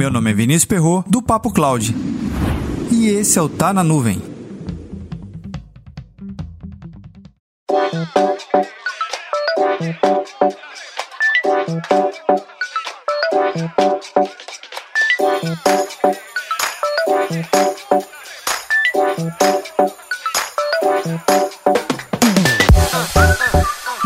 Meu nome é Vinícius Perro do Papo Cloud. E esse é o Tá na Nuvem.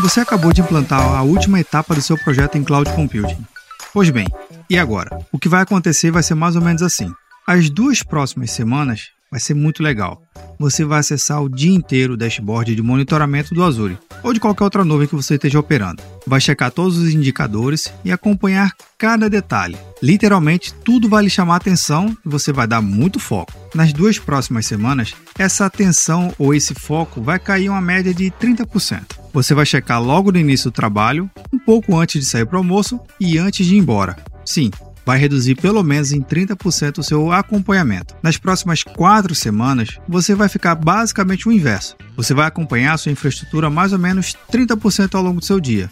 Você acabou de implantar a última etapa do seu projeto em Cloud Computing. Pois bem, e agora? O que vai acontecer vai ser mais ou menos assim. As duas próximas semanas vai ser muito legal. Você vai acessar o dia inteiro o dashboard de monitoramento do Azure ou de qualquer outra nuvem que você esteja operando. Vai checar todos os indicadores e acompanhar cada detalhe. Literalmente, tudo vai lhe chamar atenção e você vai dar muito foco. Nas duas próximas semanas, essa atenção ou esse foco vai cair uma média de 30%. Você vai checar logo no início do trabalho, um pouco antes de sair para o almoço e antes de ir embora. Sim, vai reduzir pelo menos em 30% o seu acompanhamento. Nas próximas quatro semanas, você vai ficar basicamente o inverso. Você vai acompanhar sua infraestrutura mais ou menos 30% ao longo do seu dia.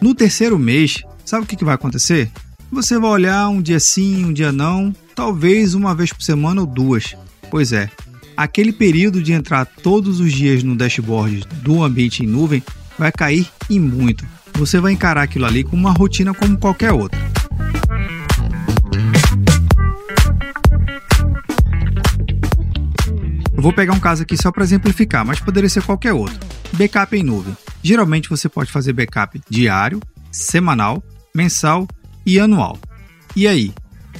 No terceiro mês, sabe o que vai acontecer? Você vai olhar um dia sim, um dia não, talvez uma vez por semana ou duas. Pois é, aquele período de entrar todos os dias no dashboard do ambiente em nuvem vai cair e muito. Você vai encarar aquilo ali como uma rotina como qualquer outra. Eu vou pegar um caso aqui só para exemplificar, mas poderia ser qualquer outro. Backup em nuvem. Geralmente você pode fazer backup diário, semanal, mensal e anual. E aí,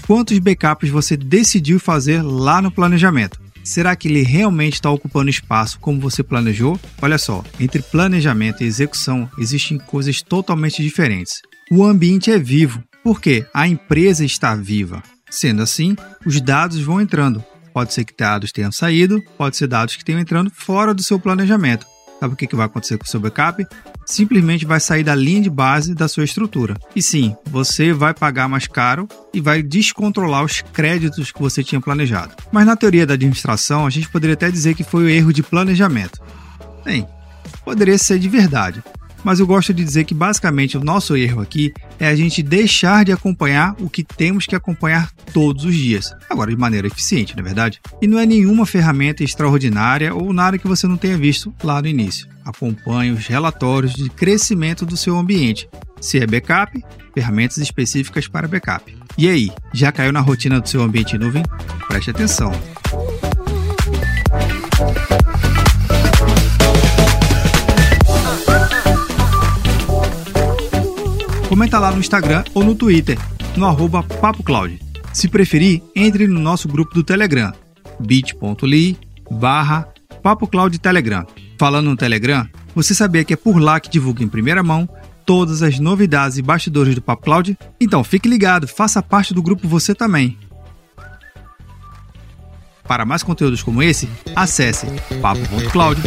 quantos backups você decidiu fazer lá no planejamento? Será que ele realmente está ocupando espaço como você planejou? Olha só, entre planejamento e execução existem coisas totalmente diferentes. O ambiente é vivo, porque a empresa está viva. Sendo assim, os dados vão entrando. Pode ser que dados tenham saído, pode ser dados que tenham entrando fora do seu planejamento. Sabe o que vai acontecer com o seu backup? Simplesmente vai sair da linha de base da sua estrutura. E sim, você vai pagar mais caro e vai descontrolar os créditos que você tinha planejado. Mas na teoria da administração, a gente poderia até dizer que foi o erro de planejamento. Bem, poderia ser de verdade, mas eu gosto de dizer que basicamente o nosso erro aqui é a gente deixar de acompanhar o que temos que acompanhar todos os dias. Agora, de maneira eficiente, na é verdade. E não é nenhuma ferramenta extraordinária ou nada que você não tenha visto lá no início. Acompanhe os relatórios de crescimento do seu ambiente. Se é backup, ferramentas específicas para backup. E aí, já caiu na rotina do seu ambiente em nuvem? Preste atenção. Comenta lá no Instagram ou no Twitter, no arroba PapoCloud. Se preferir, entre no nosso grupo do Telegram, bit.ly barra PapoCloud Telegram. Falando no Telegram, você sabia que é por lá que divulga em primeira mão todas as novidades e bastidores do Papo Cloud? Então fique ligado, faça parte do grupo você também. Para mais conteúdos como esse, acesse papo.cloud.